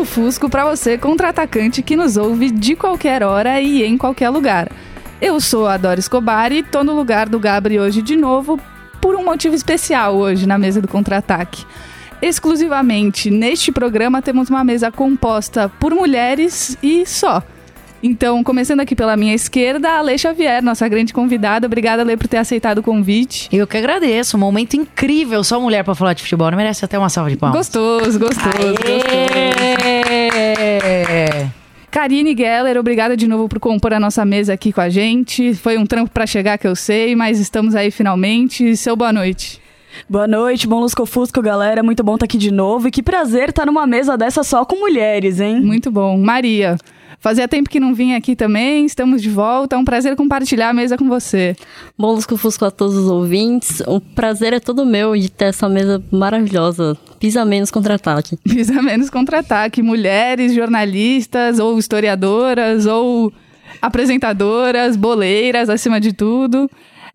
Bom lusco-fusco para você, contra-atacante que nos ouve de qualquer hora e em qualquer lugar. Eu sou a Dora Escobar e tô no lugar do Gabri hoje de novo por um motivo especial hoje na mesa do contra-ataque. Exclusivamente neste programa temos uma mesa composta por mulheres e só. Então, começando aqui pela minha esquerda, a Lê Xavier, nossa grande convidada. Obrigada, Lê, por ter aceitado o convite. Eu que agradeço, um momento incrível. Só mulher pra falar de futebol, não merece até uma salva de palmas. Gostoso, gostoso, gostoso. Aê! Karine Geller, obrigada de novo por compor a nossa mesa aqui com a gente. Foi um trampo pra chegar que eu sei, mas estamos aí finalmente. Seu boa noite. Boa noite, bom Lusco Fusco, galera. Muito bom estar aqui de novo. E que prazer estar numa mesa dessa só com mulheres, hein? Muito bom. Maria, fazia tempo que não vinha aqui também, estamos de volta. É um prazer compartilhar a mesa com você. Bom Lusco Fusco a todos os ouvintes. O prazer é todo meu de ter essa mesa maravilhosa. Pisa menos contra-ataque. Pisa menos contra-ataque. Mulheres, jornalistas, ou historiadoras, ou apresentadoras, boleiras, acima de tudo.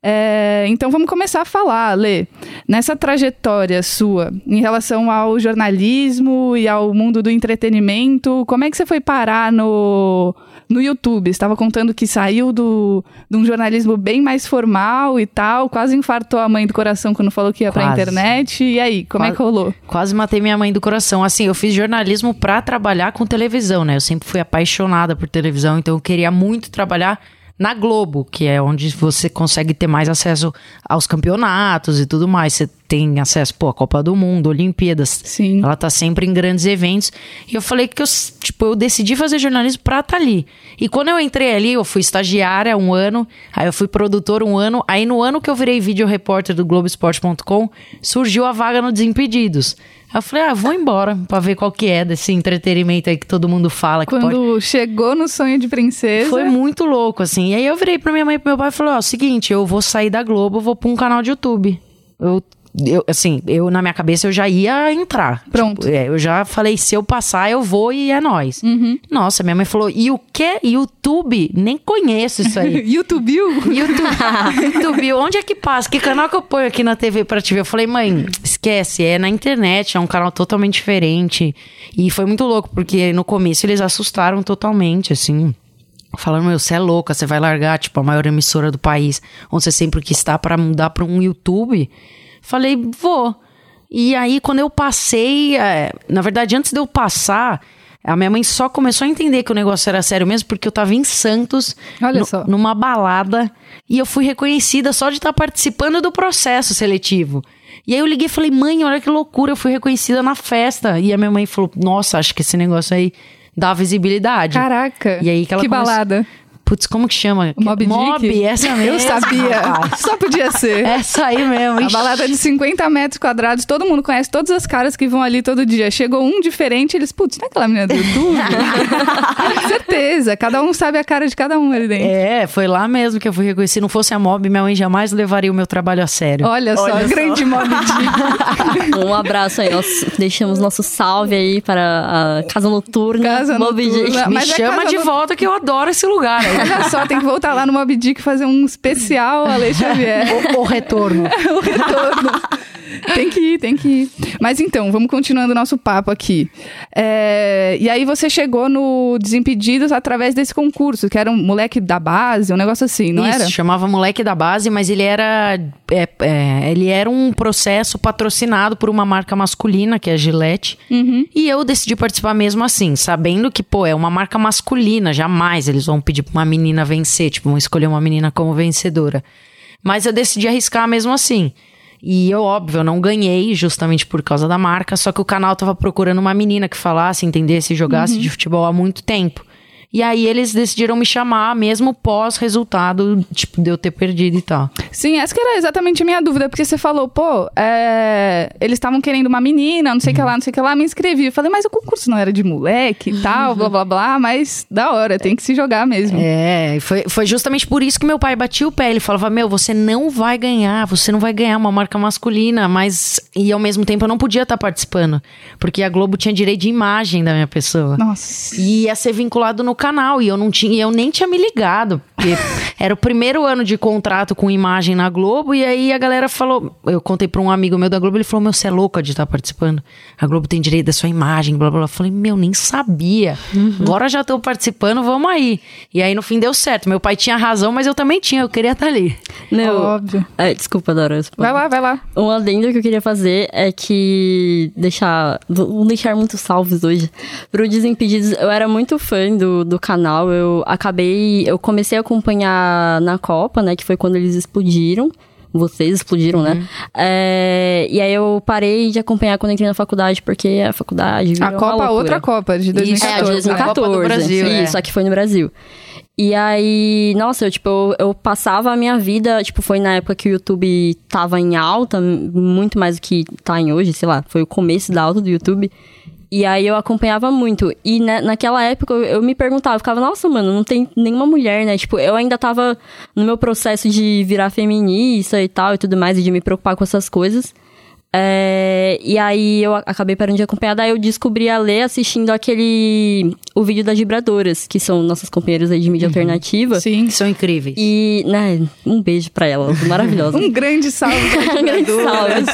É, então vamos começar a falar, Lê. Nessa trajetória sua, em relação ao jornalismo e ao mundo do entretenimento, como é que você foi parar no, no YouTube? Você estava contando que saiu do, de um jornalismo bem mais formal e tal, quase infartou a mãe do coração quando falou que ia pra Quase. internet. E aí, como é que rolou? Quase matei minha mãe do coração. Assim, eu fiz jornalismo pra trabalhar com televisão, né? Eu sempre fui apaixonada por televisão, então eu queria muito trabalhar na Globo, que é onde você consegue ter mais acesso aos campeonatos e tudo mais. Você tem acesso, pô, à Copa do Mundo, Olimpíadas. Sim. Ela tá sempre em grandes eventos. E eu falei que eu, tipo, eu decidi fazer jornalismo pra estar ali. E quando eu entrei ali, eu fui estagiária um ano, aí eu fui produtor um ano, aí no ano que eu virei vídeo repórter do Globoesporte.com, surgiu a vaga no Desimpedidos. Aí eu falei, ah, vou embora pra ver qual que é desse entretenimento aí que todo mundo fala que pode. Quando chegou no sonho de princesa. Foi muito louco, assim. E aí eu virei pra minha mãe e pro meu pai e falei, ó, seguinte, eu vou sair da Globo, eu vou pra um canal de YouTube. Eu, eu assim, eu na minha cabeça eu já ia entrar. Pronto. Tipo, é, eu já falei, se eu passar, eu vou e é nóis. Uhum. Nossa, minha mãe falou, e o quê? YouTube? Nem conheço isso aí. YouTube? YouTube, YouTube, onde é que passa? Que canal que eu ponho aqui na TV pra te ver? Eu falei, mãe, esquece, é na internet, é um canal totalmente diferente. E foi muito louco, porque no começo eles assustaram totalmente, assim. Falando, meu, você é louca, você vai largar, tipo, a maior emissora do país, onde você sempre quis estar pra mudar pra um YouTube. Falei, vou. E aí, quando eu passei, é, na verdade, antes de eu passar, a minha mãe só começou a entender que o negócio era sério mesmo, porque eu tava em Santos, só. numa balada, e eu fui reconhecida só de estar participando do processo seletivo. E aí eu liguei e falei, mãe, olha que loucura, eu fui reconhecida na festa. E a minha mãe falou, nossa, acho que esse negócio aí dá visibilidade. Caraca. E aí que ela Que começou- balada. Putz, como que chama? O Mob Dick? Mob, essa mesmo. Eu sabia. Só podia ser. Essa aí mesmo. A balada de 50 metros quadrados, todo mundo conhece todas as caras que vão ali todo dia. Chegou um diferente, eles, putz, não é aquela menina do YouTube? Certeza, cada um sabe a cara de cada um ali dentro. É, foi lá mesmo que eu fui reconhecido. Se não fosse a Mob, minha mãe jamais levaria o meu trabalho a sério. Olha só, Olha só. grande Mob Dick. Um abraço aí, nós deixamos nosso salve aí para a Casa Noturna. Casa Moby Noturna. Dick. Me mas é chama casa de no- volta que eu adoro esse lugar. aí. Olha só, tem que voltar lá no Mob Dick e fazer um especial Ale Xavier. o, o retorno. o retorno. Tem que ir, tem que ir. Mas então, vamos continuando o nosso papo aqui. É, e aí você chegou no Desimpedidos através desse concurso, que era um moleque da base, um negócio assim, não Isso, era? chamava Moleque da Base, mas ele era, é, é, ele era um processo patrocinado por uma marca masculina, que é a Gillette. Uhum. E eu decidi participar mesmo assim, sabendo que, pô, é uma marca masculina, jamais eles vão pedir pra uma menina vencer, tipo, vão escolher uma menina como vencedora. Mas eu decidi arriscar mesmo assim. E eu, óbvio, eu não ganhei justamente por causa da marca, só que o canal tava procurando uma menina que falasse, entendesse e jogasse de futebol há muito tempo. E aí eles decidiram me chamar, mesmo pós-resultado, tipo, de eu ter perdido e tal. Sim, essa que era exatamente a minha dúvida, porque você falou, pô, é, eles estavam querendo uma menina, não sei o que lá, não sei o que lá, me inscrevi. Eu falei, mas o concurso não era de moleque e tal, blá blá blá, mas da hora, tem que se jogar mesmo. É, foi, foi justamente por isso que meu pai batia o pé. Ele falava: Meu, você não vai ganhar, você não vai ganhar uma marca masculina, mas. E ao mesmo tempo eu não podia estar participando, porque a Globo tinha direito de imagem da minha pessoa. Nossa. E ia ser vinculado no canal, e eu não tinha, eu nem tinha me ligado, porque era o primeiro ano de contrato com imagem na Globo, e aí a galera falou, eu contei pra um amigo meu da Globo, ele falou, meu, você é louca de estar participando, a Globo tem direito da sua imagem, blá blá blá, eu falei, meu, nem sabia, agora já tô participando, vamos aí, e aí no fim deu certo, meu pai tinha razão, mas eu também tinha, eu queria estar ali. Não, Óbvio. É, desculpa, Dora. Vai lá, vai lá. Um adendo que eu queria fazer é que deixar. Vou deixar muitos salves hoje. Pro Desimpedidos, eu era muito fã do, do canal. Eu acabei. Eu comecei a acompanhar na Copa, né? Que foi quando eles explodiram. Vocês explodiram, né? É, e aí eu parei de acompanhar quando entrei na faculdade, porque a faculdade. A Copa, outra Copa, de É, a 2014. de né? 2014. Copa do Brasil, é. Isso, só que foi no Brasil. E aí, nossa, eu, tipo, eu, eu passava a minha vida, tipo, foi na época que o YouTube tava em alta, muito mais do que tá em hoje, sei lá, foi o começo da alta do YouTube. E aí eu acompanhava muito. E na, naquela época eu, eu me perguntava, eu ficava, nossa, mano, não tem nenhuma mulher, né? Tipo, eu ainda tava no meu processo de virar feminista e tal e tudo mais, e de me preocupar com essas coisas. É, e aí eu acabei parando de acompanhar, daí eu descobri a Lê assistindo aquele. o vídeo das vibradoras, que são nossas companheiras aí de mídia alternativa. Sim. São incríveis. E, né, um beijo pra elas, maravilhosas. Um grande salve para Grande salve.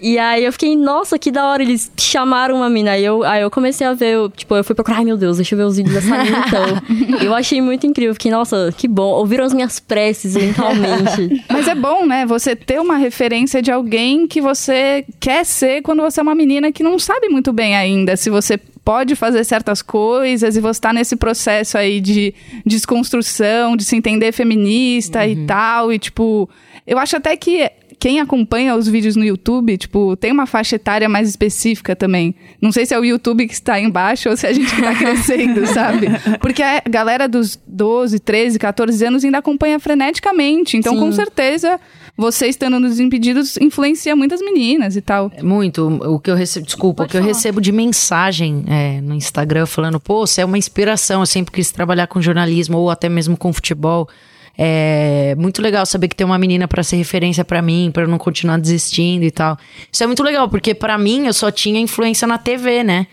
E aí eu fiquei, nossa, que da hora, eles chamaram uma mina. Aí eu, aí eu comecei a ver, eu, tipo, eu fui procurar, ai meu Deus, deixa eu ver os vídeos dessa mina então. eu achei muito incrível, fiquei, nossa, que bom. Ouviram as minhas preces mentalmente. Mas é bom, né? Você ter uma referência de alguém que você quer ser quando você é uma menina que não sabe muito bem ainda se você pode fazer certas coisas e você tá nesse processo aí de desconstrução, de se entender feminista e tal. E, tipo, eu acho até que quem acompanha os vídeos no YouTube, tipo, tem uma faixa etária mais específica também. Não sei se é o YouTube que está embaixo ou se é a gente que tá crescendo, sabe? Porque a galera dos 12, 13, 14 anos ainda acompanha freneticamente. Então, Sim. com certeza, você estando nos impedidos influencia muitas meninas e tal. É Muito. O que eu recebo, desculpa, o que eu recebo de mensagem é, no Instagram falando, pô, você é uma inspiração, eu sempre quis trabalhar com jornalismo ou até mesmo com futebol. É muito legal saber que tem uma menina pra ser referência pra mim, pra eu não continuar desistindo e tal. Isso é muito legal, porque pra mim eu só tinha influência na TV, né?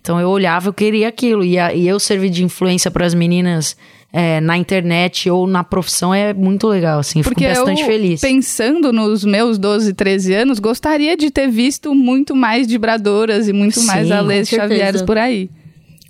Então eu olhava, eu queria aquilo. E, a- e eu servir de influência pras meninas é, na internet ou na profissão é muito legal, assim. Porque fico bastante eu, feliz. pensando nos meus 12, 13 anos, gostaria de ter visto muito mais vibradoras e muito mais Sim, Alês com certeza. Xavieres por aí.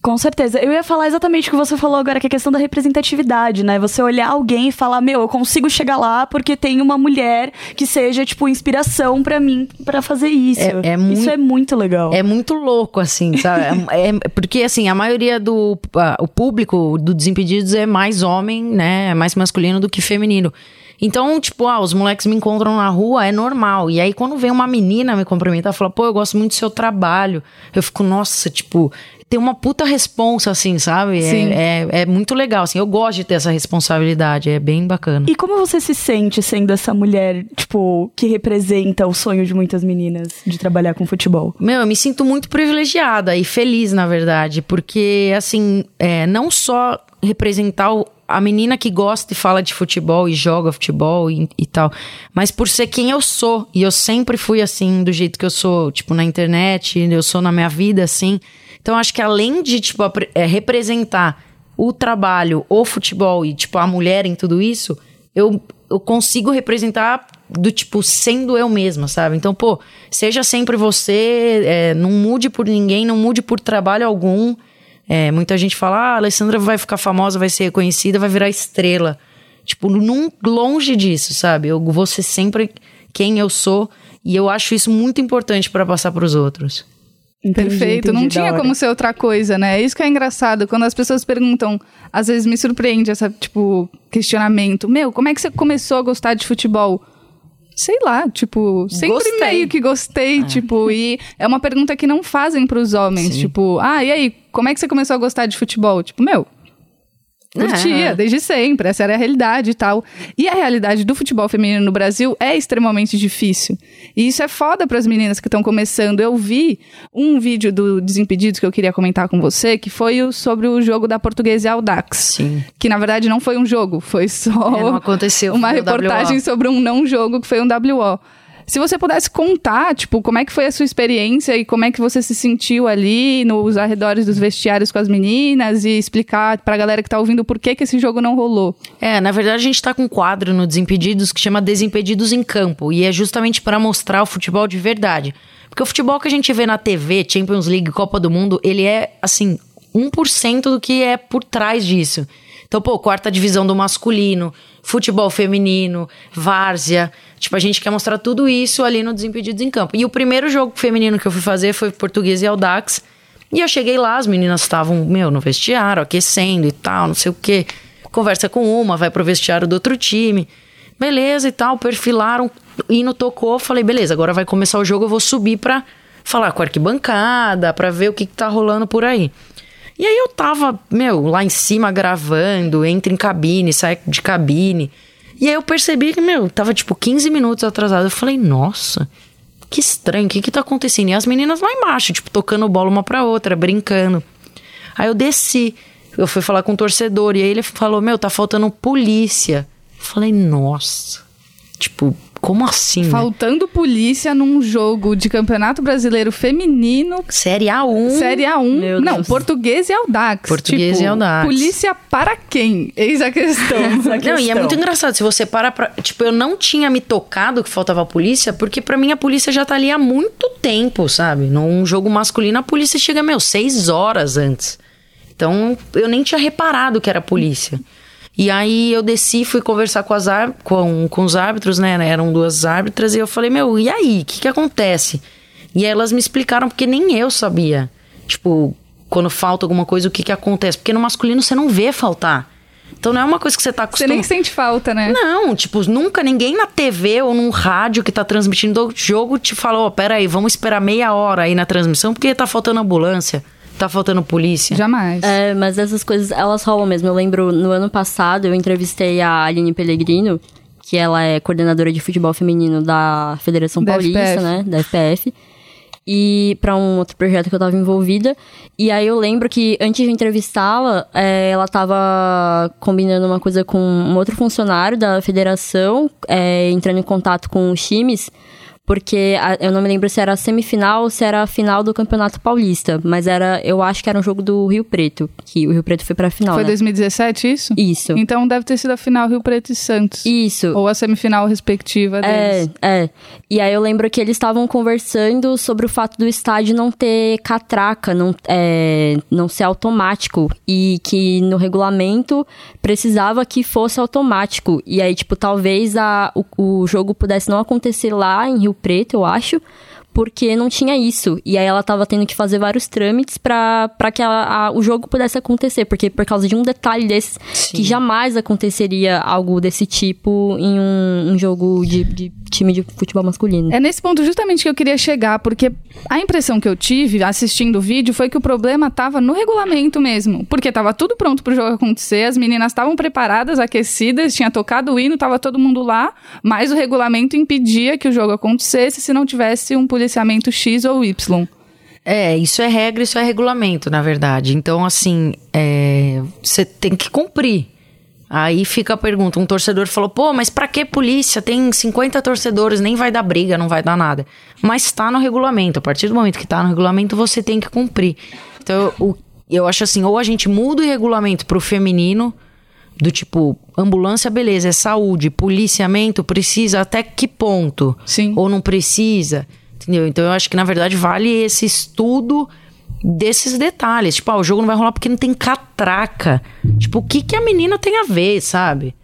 Com certeza. Eu ia falar exatamente o que você falou agora, que é a questão da representatividade, né? Você olhar alguém e falar, meu, eu consigo chegar lá porque tem uma mulher que seja, tipo, inspiração pra mim pra fazer isso. É- é muito- Isso é muito legal. É muito louco, assim, sabe? É, é- porque, assim, a maioria do o público do Desimpedidos é mais homem, né? É mais masculino do que feminino. Então, tipo, ah, os moleques me encontram na rua, é normal. E aí, quando vem uma menina me cumprimentar, fala, pô, eu gosto muito do seu trabalho. Eu fico, nossa, tipo, tem uma puta responsa, assim, sabe? É-. É, é, muito legal, assim. Eu gosto de ter essa responsabilidade, é bem bacana. E como você se sente sendo essa mulher, tipo, que representa o sonho de muitas meninas de trabalhar com futebol? Meu, eu me sinto muito privilegiada e feliz, na verdade, porque, assim, é, não só representar o- a menina que gosta e fala de futebol e joga futebol e, e tal, mas por ser quem eu sou. E eu sempre fui assim, do jeito que eu sou, tipo, na internet, eu sou na minha vida, assim. Então, acho que além de, tipo, é, representar o trabalho, o futebol e, tipo, a mulher em tudo isso, eu, eu consigo representar do tipo, sendo eu mesma, sabe? Então, pô, seja sempre você, é, não mude por ninguém, não mude por trabalho algum. É, muita gente fala, ah, a Alessandra vai ficar famosa, vai ser reconhecida, vai virar estrela. Tipo, num, longe disso, sabe? Eu vou ser sempre quem eu sou e eu acho isso muito importante pra passar pros outros. Entendi, Perfeito. não entendi, da tinha como ser outra coisa, né? É isso que é engraçado. Quando as pessoas perguntam, às vezes me surpreende essa, tipo, questionamento. Meu, como é que você começou a gostar de futebol? Sei lá, tipo, sempre Gostei. meio que gostei, tipo, e é uma pergunta que não fazem pros homens, Sim. tipo, ah, e aí, como é que você começou a gostar de futebol? Tipo, meu, Curtia, É. desde sempre. Essa era a realidade e tal. E a realidade do futebol feminino no Brasil é extremamente difícil. E isso é foda para as meninas que estão começando. Eu vi um vídeo do Desimpedidos que eu queria comentar com você, que foi o- sobre o jogo da Portuguesa e Audax. Sim. Que na verdade não foi um jogo, foi só É, não aconteceu, uma reportagem sobre um não jogo que foi um WO. Se você pudesse contar, tipo, como é que foi a sua experiência e como é que você se sentiu ali nos arredores dos vestiários com as meninas e explicar pra galera que tá ouvindo por que que esse jogo não rolou. É, na verdade a gente tá com um quadro no Desimpedidos que chama Desimpedidos em Campo. E é justamente para mostrar o futebol de verdade. Porque o futebol que a gente vê na TV, Champions League, Copa do Mundo, ele é, assim, 1% do que é por trás disso. Então, pô, quarta divisão do masculino, futebol feminino, várzea. Tipo, a gente quer mostrar tudo isso ali no Desimpedidos em Campo. E o primeiro jogo feminino que eu fui fazer foi Português e Audax. E eu cheguei lá, as meninas estavam, meu, no vestiário, aquecendo e tal, não sei o quê. Conversa com uma, vai pro vestiário do outro time. Beleza e tal, perfilaram, hino tocou, falei, beleza, agora vai começar o jogo, eu vou subir pra falar com a arquibancada, pra ver o que, que tá rolando por aí. E aí eu tava, meu, lá em cima gravando, entra em cabine, sai de cabine. E aí eu percebi que, meu, tava tipo 15 minutos atrasado. Eu falei, nossa, que estranho, o que que tá acontecendo? E as meninas lá embaixo, tipo, tocando bola uma pra outra, brincando. Aí eu desci, eu fui falar com o torcedor, e aí ele falou, meu, tá faltando polícia. Eu falei, nossa, tipo, como assim? né? Faltando polícia num jogo de Campeonato Brasileiro Feminino, Série A1. Série A1. Meu não, Deus. português e Audax. Português Tipo, e Audax. Polícia para quem? Eis a questão. Não, e é muito engraçado. Se você para pra. Tipo, eu não tinha me tocado que faltava a polícia, porque pra mim a polícia já tá ali há muito tempo, sabe? Num jogo masculino, a polícia chega, meu, seis horas antes. Então, eu nem tinha reparado que era a polícia. E aí eu desci, fui conversar com, as com, com os árbitros, né? Eram duas árbitras, e eu falei, meu, e aí? O que, que acontece? E aí elas me explicaram, porque nem eu sabia. Tipo, quando falta alguma coisa, o que, que acontece? Porque no masculino você não vê faltar. Então não é uma coisa que você tá Você acostumado. nem sente falta, né? Não, tipo, nunca ninguém na TV ou num rádio que tá transmitindo o jogo te falou, ó, peraí, vamos esperar meia hora aí na transmissão porque tá faltando ambulância, tá faltando polícia. Jamais. É, mas essas coisas, elas rolam mesmo. Eu lembro, no ano passado, eu entrevistei a Aline Pellegrino, que ela é coordenadora de futebol feminino da Federação Da Paulista, FPF. né? Da FPF. E para um outro projeto que eu tava envolvida. E aí eu lembro que antes de entrevistá-la, é, ela tava combinando uma coisa com um outro funcionário da federação, é, entrando em contato com os times. Porque a- eu não me lembro se era a semifinal ou se era a final do Campeonato Paulista. Mas era, eu acho que era um jogo do Rio Preto, que o Rio Preto foi pra final, Foi né? 2017 isso? Isso. Então deve ter sido a final Rio Preto e Santos. Isso. Ou a semifinal respectiva É, deles. é. E aí eu lembro que eles estavam conversando sobre o fato do estádio não ter catraca, não, é, não ser automático. E que no regulamento precisava que fosse automático. E aí, tipo, talvez a, o, o jogo pudesse não acontecer lá em Rio Preto, eu acho. Porque não tinha isso. E aí ela tava tendo que fazer vários trâmites pra que a- a- o jogo pudesse acontecer. Porque por causa de um detalhe desses, que jamais aconteceria algo desse tipo em um, um jogo de, de time de futebol masculino. É nesse ponto justamente que eu queria chegar, porque a impressão que eu tive assistindo o vídeo foi que o problema tava no regulamento mesmo. Porque tava tudo pronto pro jogo acontecer, as meninas estavam preparadas, aquecidas, tinha tocado o hino, tava todo mundo lá, mas o regulamento impedia que o jogo acontecesse se não tivesse um policiamento X ou Y. É, isso é regra, isso é regulamento, na verdade. Então, assim, é, você tem que cumprir. Aí fica a pergunta, um torcedor falou, pô, mas pra que polícia? Tem 50 torcedores, nem vai dar briga, não vai dar nada. Mas tá no regulamento, a partir do momento que tá no regulamento, você tem que cumprir. Então, o- eu acho assim, ou a gente muda o regulamento pro feminino, do tipo, ambulância, beleza, é saúde, policiamento, precisa até que ponto? Sim. Ou não precisa? Entendeu? Então eu acho que, na verdade, vale esse estudo desses detalhes. Tipo, ah, o jogo não vai rolar porque não tem catraca. Tipo, o que, que a menina tem a ver, sabe?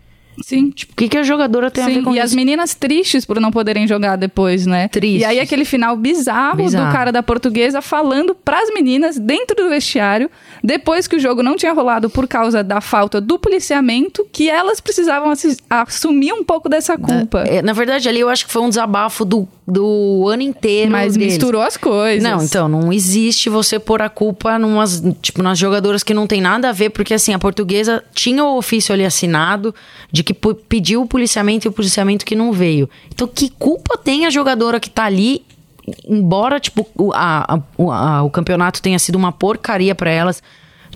Sim. Tipo, o que, que a jogadora tem a ver Sim, com e isso? as meninas tristes por não poderem jogar depois, né? Tristes. E aí aquele final bizarro, Bizarro. do cara da portuguesa falando pras meninas dentro do vestiário, depois que o jogo não tinha rolado por causa da falta do policiamento, que elas precisavam assumir um pouco dessa culpa. É, na verdade, ali eu acho que foi um desabafo do, do ano inteiro. Mas deles. misturou as coisas. Não, então, não existe você pôr a culpa numas, tipo, nas jogadoras que não tem nada a ver, porque assim, a portuguesa tinha o ofício ali assinado de que pediu o policiamento e o policiamento que não veio. Então, que culpa tem a jogadora que tá ali, embora, tipo, o, a, a- o, a- o campeonato tenha sido uma porcaria pra elas.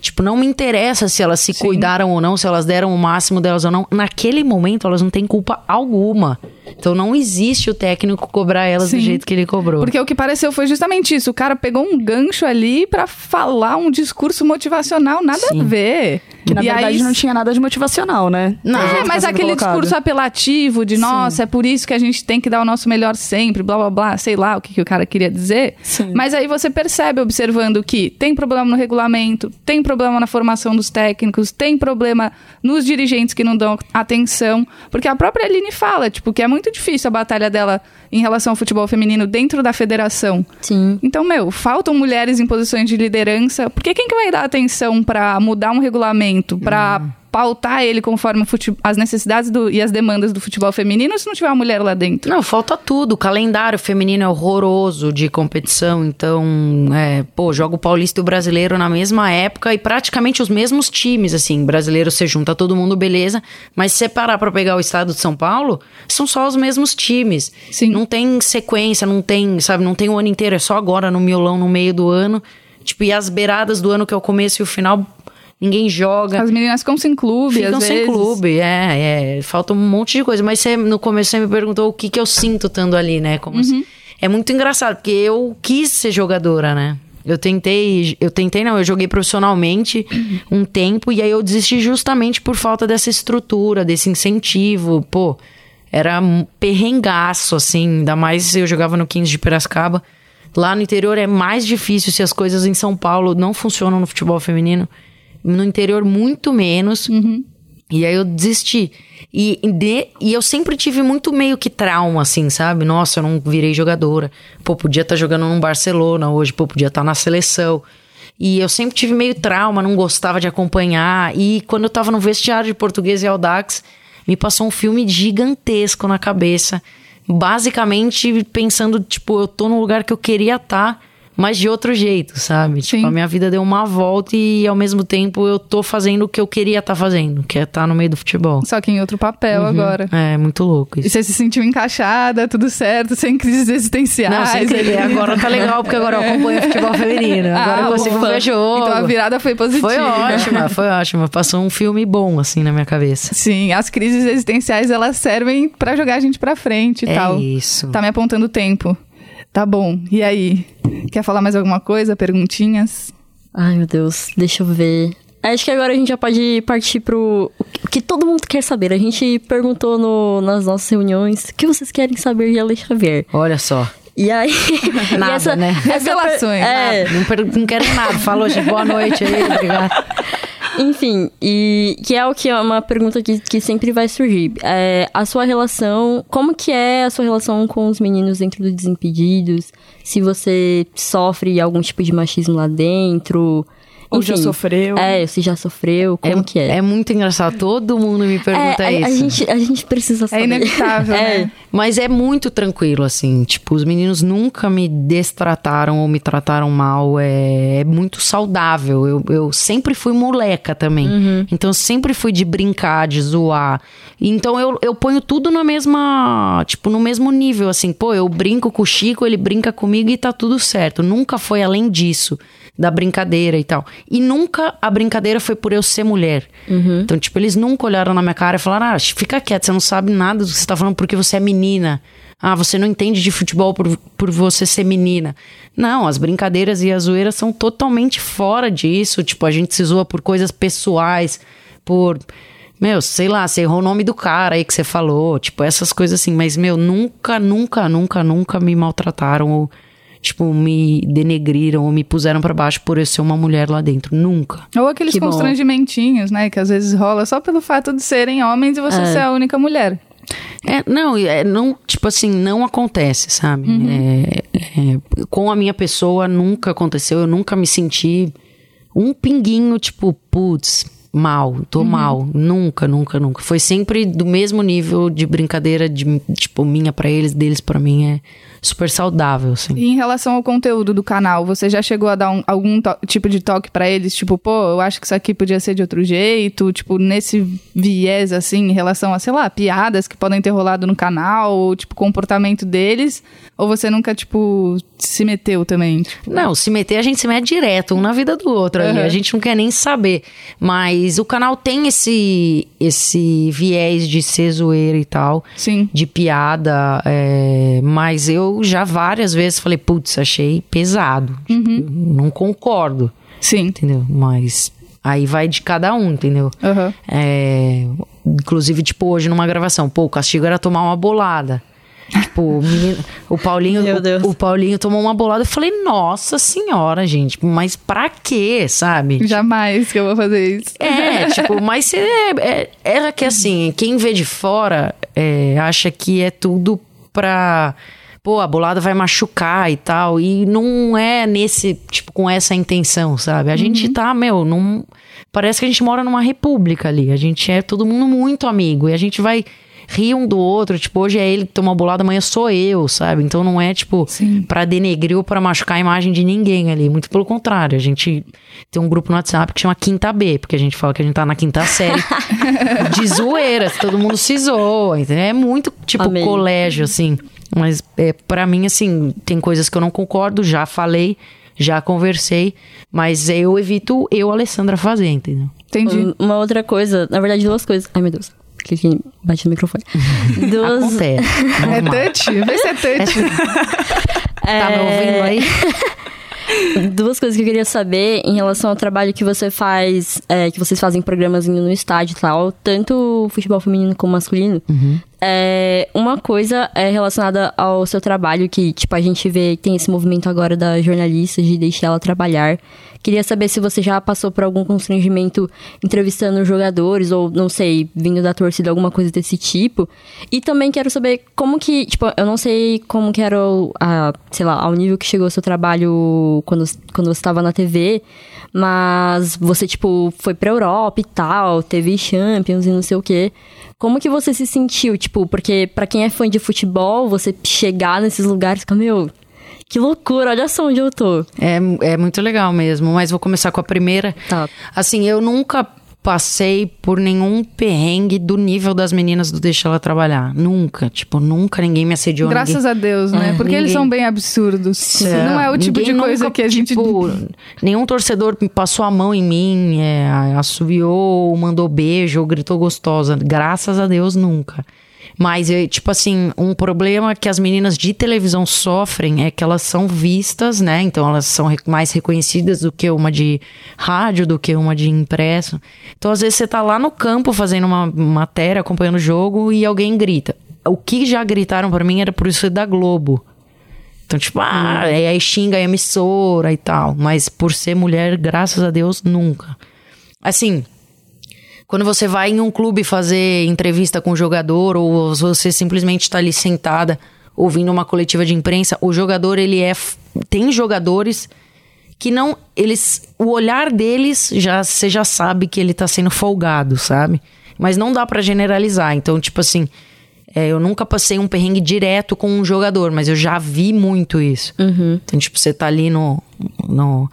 Tipo, não me interessa se elas se cuidaram ou não, se elas deram o máximo delas ou não. Naquele momento, elas não têm culpa alguma. Então, não existe o técnico cobrar elas Sim. do jeito que ele cobrou. Porque o que pareceu foi justamente isso. O cara pegou um gancho ali pra falar um discurso motivacional, nada a ver. Que na E verdade aí, não tinha nada de motivacional, né? Não, É, mas tá aquele colocado. discurso apelativo de, nossa, é por isso que a gente tem que dar o nosso melhor sempre, blá blá blá, sei lá o que, que o cara queria dizer. Sim. Mas aí você percebe, observando que tem problema no regulamento, tem problema na formação dos técnicos, tem problema nos dirigentes que não dão atenção. Porque a própria Aline fala, tipo, que é muito difícil a batalha dela em relação ao futebol feminino dentro da federação. Sim. Então, meu, faltam mulheres em posições de liderança. Porque quem que vai dar atenção pra mudar um regulamento, pra pautar ele conforme as necessidades do- e as demandas do futebol feminino se não tiver uma mulher lá dentro? Não, falta tudo. O calendário feminino é horroroso de competição. Então, é, pô, joga o Paulista e o Brasileiro na mesma época e praticamente os mesmos times, assim. Brasileiro você junta todo mundo, beleza. Mas se você parar pra pegar o estado de São Paulo, são só os mesmos times. Sim. Não tem sequência, não tem, sabe, não tem o ano inteiro. É só agora no miolão, no meio do ano. Tipo, e as beiradas do ano, que é o começo e o final, ninguém joga. As meninas ficam sem clube, Ficam às sem vezes. clube, é, é. Falta um monte de coisa. Mas você, no começo você me perguntou o que, que eu sinto estando ali, né? Como Uhum. se- é muito engraçado, porque eu quis ser jogadora, né? Eu tentei, eu tentei não, eu joguei profissionalmente um tempo e aí eu desisti justamente por falta dessa estrutura, desse incentivo, pô. Era um perrengaço, assim, ainda mais eu jogava no 15 de Piracicaba. Lá no interior é mais difícil se as coisas em São Paulo não funcionam no futebol feminino. No interior, muito menos. E aí eu desisti. E, de- e eu sempre tive muito meio que trauma, assim, sabe? Nossa, eu não virei jogadora. Pô, podia estar jogando num Barcelona hoje, pô, podia estar na seleção. E eu sempre tive meio trauma, não gostava de acompanhar. E quando eu tava no vestiário de português e Audax, me passou um filme gigantesco na cabeça. Basicamente pensando, tipo, eu tô no lugar que eu queria estar, mas de outro jeito, sabe? Tipo, Sim. a minha vida deu uma volta e ao mesmo tempo eu tô fazendo o que eu queria estar fazendo, que é estar no meio do futebol. Só que em outro papel agora. É, muito louco E isso. você se sentiu encaixada, tudo certo, sem crises existenciais. Não, sem querer. Agora tá legal, porque agora eu acompanho futebol feminino. Agora Ah, eu consigo ufa. ver jogo. Então a virada foi positiva. Foi ótima, foi ótima. Passou um filme bom, assim, na minha cabeça. Sim, as crises existenciais elas servem pra jogar a gente pra frente e É tal. isso. Tá me apontando o tempo. Tá bom. E aí? Quer falar mais alguma coisa? Perguntinhas? Ai, meu Deus, deixa eu ver. Acho que agora a gente já pode partir pro o que todo mundo quer saber. A gente perguntou no- nas nossas reuniões o que vocês querem saber de Ale Xavier. Olha só. E aí. e Nada, né? Revelações, É, Não, não quero nada. Falou, gente. Boa noite aí, obrigado. Enfim, e que é o que é uma pergunta que, que sempre vai surgir. É, a sua relação, como que é a sua relação com os meninos dentro do Desimpedidos? Se você sofre algum tipo de machismo lá dentro? Ou já sofreu. É, se já sofreu, como que é? É muito engraçado. Todo mundo me pergunta É, a, isso. a gente, a gente precisa saber. inevitável, é, né? Mas é muito tranquilo, assim. Tipo, os meninos nunca me destrataram ou me trataram mal. É, é muito saudável. Eu, eu sempre fui moleca também. Então, eu sempre fui de brincar, de zoar. Então, eu, eu ponho tudo na mesma... Tipo, no mesmo nível, assim. Pô, eu brinco com o Chico, ele brinca comigo e tá tudo certo. Nunca foi além disso. Da brincadeira e tal. E nunca a brincadeira foi por eu ser mulher. Então, tipo, eles nunca olharam na minha cara e falaram: Ah, fica quieto, você não sabe nada do que você tá falando porque você é menina. Ah, você não entende de futebol por, por você ser menina. Não, as brincadeiras e as zoeiras são totalmente fora disso. Tipo, a gente se zoa por coisas pessoais, por. Meu, sei lá, você errou o nome do cara aí que você falou. Tipo, essas coisas assim. Mas, meu, nunca, nunca, nunca, nunca me maltrataram ou, tipo, me denegriram ou me puseram pra baixo por eu ser uma mulher lá dentro. Nunca. Ou aqueles Que bom. constrangimentinhos, né? Que às vezes rola só pelo fato de serem homens e você É. ser a única mulher. É, não, é, não, tipo assim, não acontece, sabe? É, é, com a minha pessoa nunca aconteceu, eu nunca me senti um pinguinho, tipo, putz, mal, tô mal. Nunca, nunca, nunca. Foi sempre do mesmo nível de brincadeira, de tipo, minha pra eles, deles pra mim. É super saudável, assim. E em relação ao conteúdo do canal, você já chegou a dar um- algum tipo de toque pra eles? Tipo, pô, eu acho que isso aqui podia ser de outro jeito. Tipo, nesse viés, assim, em relação a, sei lá, piadas que podem ter rolado no canal, ou, tipo, comportamento deles. Ou você nunca, tipo, se meteu também? Tipo, Não, se meter, a gente se mete direto, um na vida do outro ali. Uhum. A gente não quer nem saber. Mas o canal tem esse, esse viés de ser zoeira e tal. sim. De piada. é, mas eu já várias vezes falei, putz, achei pesado. Tipo, não concordo, Sim. entendeu? Mas aí vai de cada um, entendeu? Aham. É, inclusive, tipo, hoje numa gravação, pô, o castigo era tomar uma bolada. Tipo, o, menino- o Paulinho, o-. O, Paulinho tomou uma bolada. Eu falei, nossa senhora, gente, mas pra quê, sabe? Jamais que eu vou fazer isso. É, tipo, mas cê- é, é, é que assim, quem vê de fora é, acha que é tudo pra. Pô, a bolada vai machucar e tal. E não é nesse, tipo, com essa intenção, sabe? A gente tá, meu, num. Parece que a gente mora numa república ali. A gente é todo mundo muito amigo. E a gente vai rir um do outro. Tipo, hoje é ele que toma bolada, amanhã sou eu, sabe? Então não é, tipo, pra denegrir ou pra machucar a imagem de ninguém ali. Muito pelo contrário. A gente tem um grupo no WhatsApp que chama Quinta B, porque a gente fala que a gente tá na quinta série de zoeiras. Todo mundo se zoa, entendeu? É muito, tipo, Amei. colégio, assim. Mas é, para mim, assim, tem coisas que eu não concordo, já falei, já conversei, mas eu evito eu, Alessandra, fazer, entendeu? Entendi. Um- Uma outra coisa, na verdade, duas coisas. Ai, meu Deus. Cliquei, bati no microfone. Duas. Acontece. É touch? Vê se é touch. Tá me ouvindo aí? Duas coisas que eu queria saber em relação ao trabalho que você faz, é, que vocês fazem programas no estádio e tal, tanto futebol feminino como masculino. É, uma coisa é relacionada ao seu trabalho, que, tipo, a gente vê que tem esse movimento agora da jornalista de deixar ela trabalhar. Queria saber se você já passou por algum constrangimento entrevistando jogadores, ou não sei, vindo da torcida, alguma coisa desse tipo. E também quero saber como que, tipo, eu não sei como que era, a, sei lá, ao nível que chegou o seu trabalho quando, quando você estava na TV, mas você, tipo, foi pra Europa e tal, teve Champions e não sei o quê. Como que você se sentiu, tipo, porque pra quem é fã de futebol, você chegar nesses lugares e ficar, meu, que loucura, olha só onde eu tô. É, é muito legal mesmo, mas vou começar com a primeira. Tá. Assim, eu nunca passei por nenhum perrengue do nível das meninas do Deixa Ela Trabalhar. Nunca. Tipo, nunca ninguém me assediou. Graças ninguém... a Deus, né? É, Porque eles ninguém- são bem absurdos. Não é o tipo Ninguém de coisa nunca, que a gente. Tipo, nenhum torcedor passou a mão em mim, é, assoviou, mandou beijo, ou gritou gostosa. Graças a Deus, nunca. Mas, eu, tipo assim, um problema que as meninas de televisão sofrem é que elas são vistas, né? Então elas são mais reconhecidas do que uma de rádio, do que uma de impresso. Então, às vezes, você tá lá no campo fazendo uma matéria, acompanhando o jogo, e alguém grita. O que já gritaram pra mim era por isso da Globo. Então, tipo, ah, e aí xinga a emissora e tal. Mas por ser mulher, graças a Deus, nunca. Assim, quando você vai em um clube fazer entrevista com o jogador, ou você simplesmente está ali sentada ouvindo uma coletiva de imprensa, o jogador, ele é. Tem jogadores que não. Eles. O olhar deles já você já sabe que ele tá sendo folgado, sabe? Mas não dá pra generalizar. Então, tipo assim. é, eu nunca passei um perrengue direto com um jogador, mas eu já vi muito isso. Então, tipo, você tá ali no. no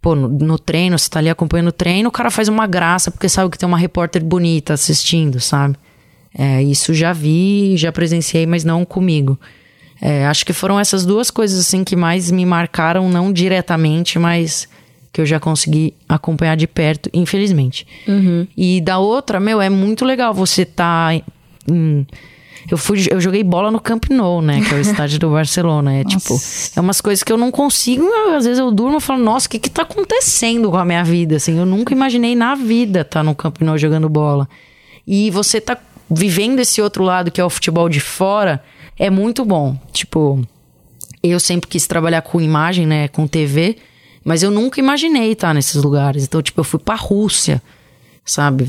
pô, no, no treino, você tá ali acompanhando o treino, o cara faz uma graça porque sabe que tem uma repórter bonita assistindo, sabe? É, isso já vi, já presenciei, mas não comigo. É, acho que foram essas duas coisas assim que mais me marcaram, não diretamente, mas que eu já consegui acompanhar de perto, infelizmente. E da outra, meu, é muito legal você tá em- eu fui, eu joguei bola no Camp Nou, né? Que é o estádio do Barcelona. É tipo, é umas coisas que eu não consigo. eu- às vezes eu durmo e falo, nossa, o que que tá acontecendo com a minha vida? Assim, eu nunca imaginei na vida estar no Camp Nou jogando bola. E você tá vivendo esse outro lado que é o futebol de fora, é muito bom. Tipo, eu sempre quis trabalhar com imagem, né? Com TV. Mas eu nunca imaginei estar nesses lugares. Então, tipo, eu fui pra Rússia, sabe?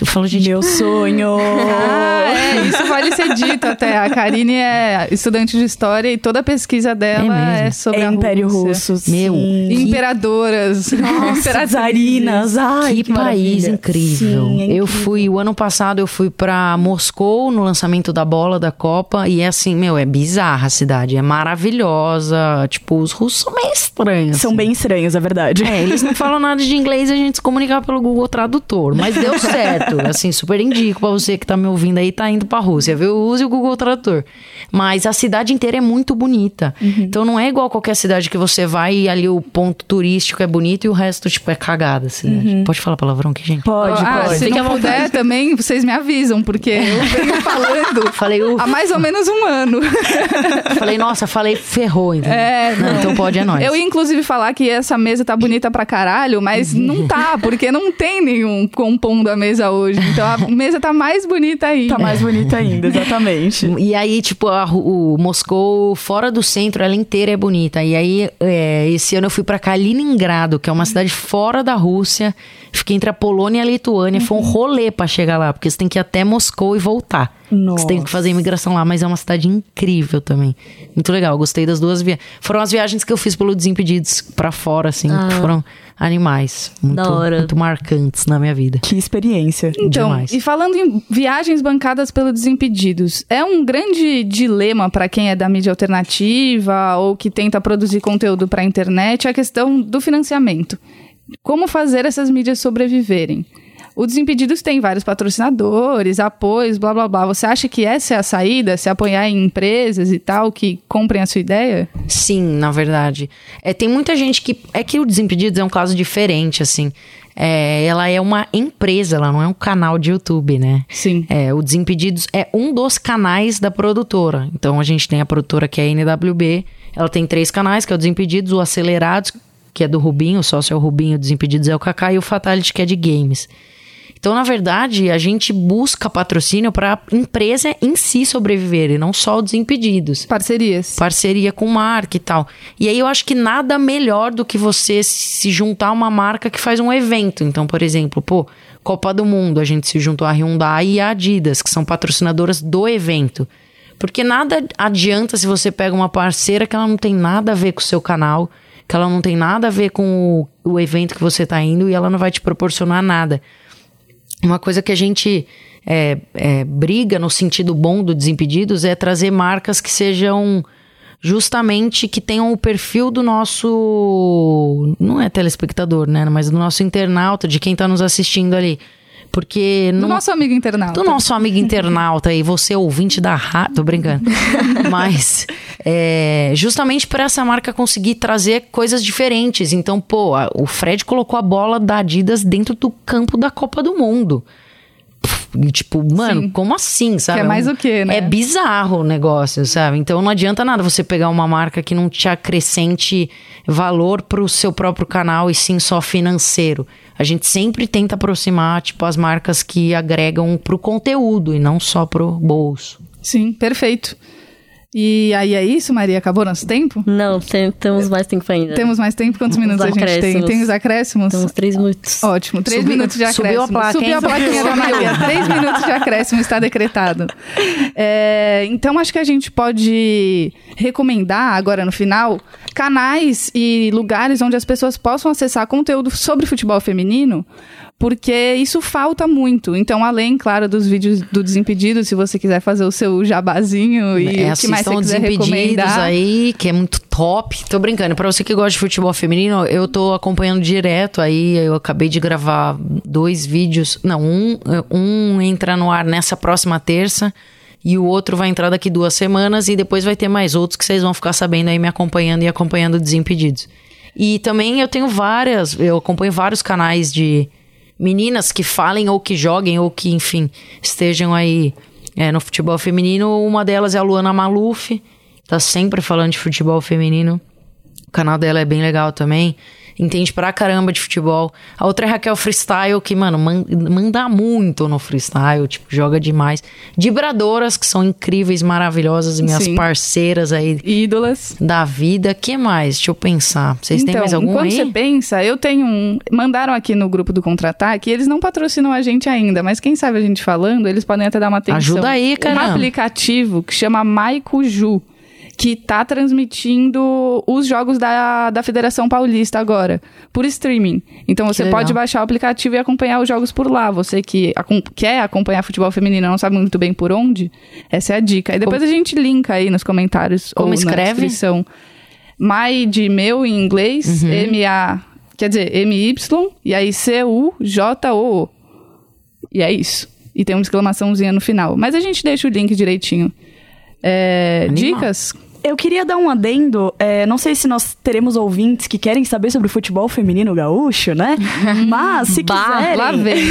Eu falo, gente, Meu sonho! Ah, é, isso vale ser dito até. A Karine é estudante de história e toda a pesquisa dela É é, sobre É a Império Rússia. Russo. Meu, que- Imperadores. Nossa. Ai, que, que país incrível. Sim, é Eu incrível. fui, o ano passado eu fui pra Moscou no lançamento da bola da Copa e é assim, meu, é bizarra a cidade, é maravilhosa. Tipo, os russos são meio estranhos. São assim. bem estranhos, é verdade. É, eles não falam nada de inglês e a gente se comunica pelo Google Tradutor. Mas deu certo. Assim, super indico pra você que tá me ouvindo aí, tá indo pra Rússia, viu? Use o Google Tradutor. Mas a cidade inteira é muito bonita. Então não é igual qualquer cidade que você vai e ali o ponto turístico é bonito e o resto, tipo, é cagada. Assim, Pode falar palavrão aqui, gente? Pode, ah, pode. se Fique não vontade. puder também, vocês me avisam, porque eu venho falando Falei, há mais ou menos um ano. Falei, nossa, falei, ferrou, entendeu? É, não, então pode, é nóis. Eu ia inclusive falar que essa mesa tá bonita pra caralho, mas não tá, porque não tem nenhum compondo a mesa hoje. Então a mesa tá mais bonita ainda. Tá mais bonita ainda, exatamente. E aí, tipo, a o Moscou, fora do centro, ela inteira é bonita. E aí, é, esse ano eu fui pra Kaliningrado, que é uma cidade fora da Rússia. Fiquei entre a Polônia e a Lituânia. Foi um rolê pra chegar lá, porque você tem que ir até Moscou e voltar. Você tem que fazer imigração lá, mas é uma cidade incrível também. Muito legal, gostei das duas viagens. Foram as viagens que eu fiz pelo Desimpedidos pra fora, assim, que foram animais. Muito, muito marcantes na minha vida. Que experiência. Então, Demais. e falando em viagens bancadas pelo Desimpedidos, é um grande dilema para quem é da mídia alternativa ou que tenta produzir conteúdo para a internet a questão do financiamento. Como fazer essas mídias sobreviverem? O Desimpedidos tem vários patrocinadores, apoios, blá blá blá. Você acha que essa é a saída? Se apoiar em empresas e tal que comprem a sua ideia? Sim, na verdade. É, tem muita gente que. É que o Desimpedidos é um caso diferente, assim. É, ela é uma empresa, ela não é um canal de YouTube, né? Sim. É, o Desimpedidos é um dos canais da produtora. Então a gente tem a produtora que é a NWB. Ela tem três canais, que é o Desimpedidos, o Acelerados, que é do Rubinho, o sócio é o Rubinho, o Desimpedidos é o Kaká, e o Fatality, que é de games. Então, na verdade, a gente busca patrocínio para a empresa em si sobreviver, e não só o Desimpedidos Parcerias. parceria com marca e tal. E aí eu acho que nada melhor do que você se juntar a uma marca que faz um evento. Então, por exemplo, pô, Copa do Mundo, a gente se juntou a Hyundai e a Adidas, que são patrocinadoras do evento. Porque nada adianta se você pega uma parceira que ela não tem nada a ver com o seu canal, que ela não tem nada a ver com o, o evento que você tá indo e ela não vai te proporcionar nada. Uma coisa que a gente é, é, briga no sentido bom do Desimpedidos é trazer marcas que sejam justamente que tenham o perfil do nosso. Não é telespectador, né? Mas do nosso internauta, de quem tá nos assistindo ali. Porque. Do não- nosso amigo internauta. do nosso amigo internauta e você ouvinte da rádio, tô brincando. Mas é, justamente para essa marca conseguir trazer coisas diferentes. Então, pô, a- o Fred colocou a bola da Adidas dentro do campo da Copa do Mundo. Tipo, mano, Sim. como assim, sabe? Que é mais o quê, né? É bizarro o negócio, sabe? Então não adianta nada você pegar uma marca que não te acrescente valor pro seu próprio canal e sim só financeiro. A gente sempre tenta aproximar, tipo, as marcas que agregam pro conteúdo e não só pro bolso. Sim, perfeito. E aí é isso, Maria? Acabou nosso tempo? Não, tem- temos mais tempo ainda. Temos mais tempo? Quantos Os minutos a gente tem? Tem os acréscimos? Temos três minutos. Ótimo, três Subiu- minutos de subiu acréscimo. a placa, Subiu hein? a plaquinha da Subiu. Maria. Três minutos de acréscimo está decretado. É, então, acho que a gente pode recomendar agora no final canais e lugares onde as pessoas possam acessar conteúdo sobre futebol feminino, porque isso falta muito. Então, além, claro, dos vídeos do Desimpedido, se você quiser fazer o seu jabazinho e É, o que mais você quiser recomendar. aí, que é muito top. Tô brincando. Pra você que gosta de futebol feminino, eu tô acompanhando direto aí. Eu acabei de gravar dois vídeos. Não, um, um entra no ar nessa próxima terça. E o outro vai entrar daqui duas semanas. E depois vai ter mais outros que vocês vão ficar sabendo aí, me acompanhando e acompanhando Desimpedidos. E também eu tenho várias, eu acompanho vários canais de meninas que falem ou que joguem ou que, enfim, estejam aí é, no futebol feminino. Uma delas é a Luana Maluf, tá sempre falando de futebol feminino. O canal dela é bem legal também. Entende pra caramba de futebol. A outra é a Raquel Freestyle, que, mano, man- manda muito no freestyle, tipo, joga demais. Vibradoras, que são incríveis, maravilhosas, minhas Sim. parceiras aí Ídolas. da vida. que mais? Deixa eu pensar. Vocês têm então, mais algum enquanto aí? você pensa, eu tenho um. Mandaram aqui no grupo do Contra-Ataque, eles não patrocinam a gente ainda, mas quem sabe a gente falando, eles podem até dar uma atenção. Ajuda aí, Um caramba. aplicativo que chama Maicuju, que tá transmitindo os jogos da, da Federação Paulista agora, por streaming. Então você pode baixar o aplicativo e acompanhar os jogos por lá. Você que acom- quer acompanhar futebol feminino e não sabe muito bem por onde, essa é a dica. E depois a gente linka aí nos comentários Como ou escreve? na descrição. My de meu em inglês, Uhum. M-A, quer dizer, M-Y, e aí C-U-J-O-O. E é isso. E tem uma exclamaçãozinha no final. Mas a gente deixa o link direitinho. É, dicas? Eu queria dar um adendo, é, não sei se nós teremos ouvintes que querem saber sobre o futebol feminino gaúcho, né? Mas, se Bah, quiserem... lá vem.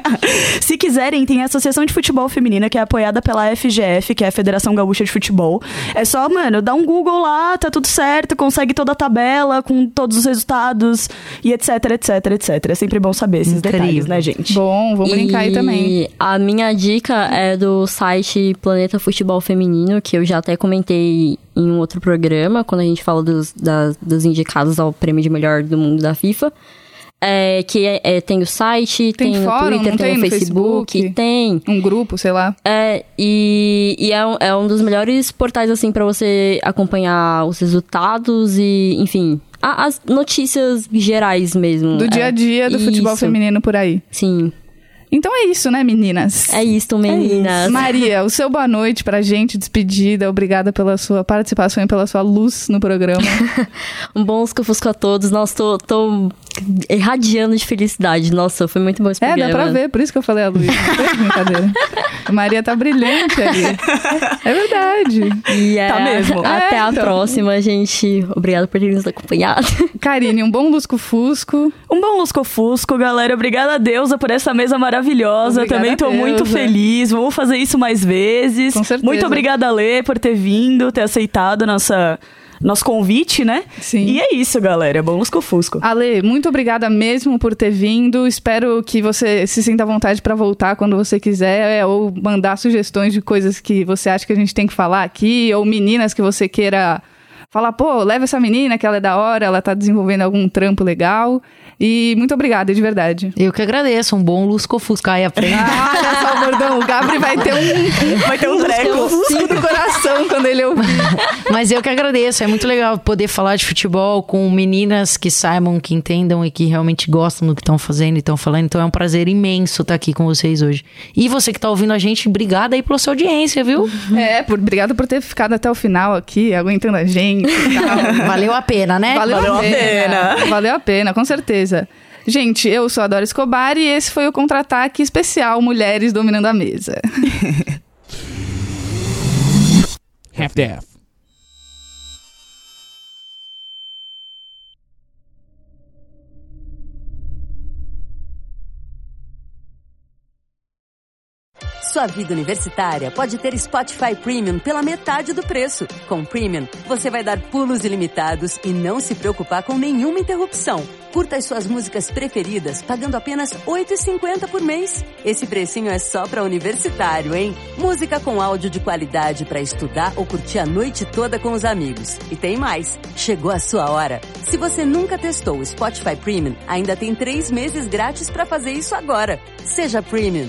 se quiserem, tem a Associação de Futebol Feminina, que é apoiada pela FGF, que é a Federação Gaúcha de Futebol. É só, mano, dá um Google lá, tá tudo certo, consegue toda a tabela com todos os resultados e etc, etc, etc. É sempre bom saber esses Incrível. detalhes, né, gente? Bom, vamos brincar aí também. E a minha dica é do site Planeta Futebol Feminino, que eu já até comentei em um outro programa, quando a gente fala dos, das- dos indicados ao prêmio de melhor do mundo da FIFA. É, que é- é, tem o site, Tem tem, fórum, o Twitter, tem, tem o Facebook, Facebook? tem. Um grupo, sei lá. É, e, e é, um, é um dos melhores portais, assim, pra você acompanhar os resultados e, enfim, a- as notícias gerais mesmo. Do É, dia a dia do futebol isso, feminino por aí. Sim. Então é isso, né, meninas? É isso, meninas. Maria, o seu boa noite pra gente, despedida. Obrigada pela sua participação e pela sua luz no programa. Um bom lusco-fusco a todos. Nossa, tô, tô irradiando de felicidade. Nossa, foi muito bom esse É, dá programa. pra ver, por isso que eu falei a Luísa. Brincadeira. A Maria tá brilhante ali. É verdade. E é, Tá mesmo. Até É, a então. próxima, gente. Obrigada por ter nos acompanhado. Karine, um bom lusco-fusco. Um bom lusco-fusco, galera. Obrigada a Deusa por essa mesa maravilhosa. Obrigada, Também tô muito feliz. Vamos fazer isso mais vezes. Com certeza. Muito obrigada, Lê, por ter vindo, ter aceitado a nossa, nosso convite, né? Sim. E é isso, galera. Bom lusco-fusco. Ale, muito obrigada mesmo por ter vindo. Espero que você se sinta à vontade pra voltar quando você quiser, é, ou mandar sugestões de coisas que você acha que a gente tem que falar aqui, ou meninas que você queira falar, pô, leva essa menina que ela é da hora, ela tá desenvolvendo algum trampo legal. E muito obrigada, de verdade. Eu que agradeço. Um bom lusco-fusca. Aí aprende. Ah, olha só, bordão, o Gabri vai ter um, Vai ter um treco. fusco do coração quando ele ouvir. Mas eu que agradeço. É muito legal poder falar de futebol com meninas que saibam, que entendam e que realmente gostam do que estão fazendo e estão falando. Então é um prazer imenso estar aqui com vocês hoje. E você que está ouvindo a gente, obrigada aí pela sua audiência, viu? É, por, obrigada por ter ficado até o final aqui, aguentando a gente e tal. Valeu a pena, né? Valeu, Valeu a a pena. pena. Valeu a pena, com certeza. Gente, eu sou a Dora Escobar e esse foi o contra-ataque especial Mulheres Dominando a Mesa. Half-Death. Sua vida universitária pode ter Spotify Premium pela metade do preço. Com Premium, você vai dar pulos ilimitados e não se preocupar com nenhuma interrupção. Curta as suas músicas preferidas pagando apenas R$ 8,50 por mês. Esse precinho é só para universitário, hein? Música com áudio de qualidade para estudar ou curtir a noite toda com os amigos. E tem mais. Chegou a sua hora. Se você nunca testou o Spotify Premium, ainda tem três meses grátis para fazer isso agora. Seja Premium.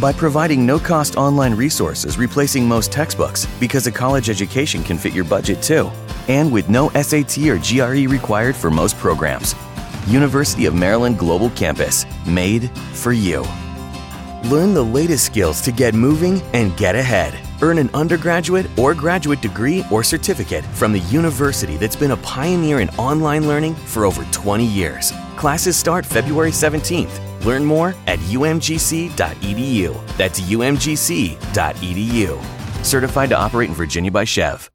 by providing no cost online resources replacing most textbooks because a college education can fit your budget too, and with no SAT or GRE required for most programs. University of Maryland Global Campus, made for you. Learn the latest skills to get moving and get ahead. Earn an undergraduate or graduate degree or certificate from the university that's been a pioneer in online learning for over 20 years. Classes start February 17th. Learn more at umgc.edu. That's umgc.edu. Certified to operate in Virginia by Chev.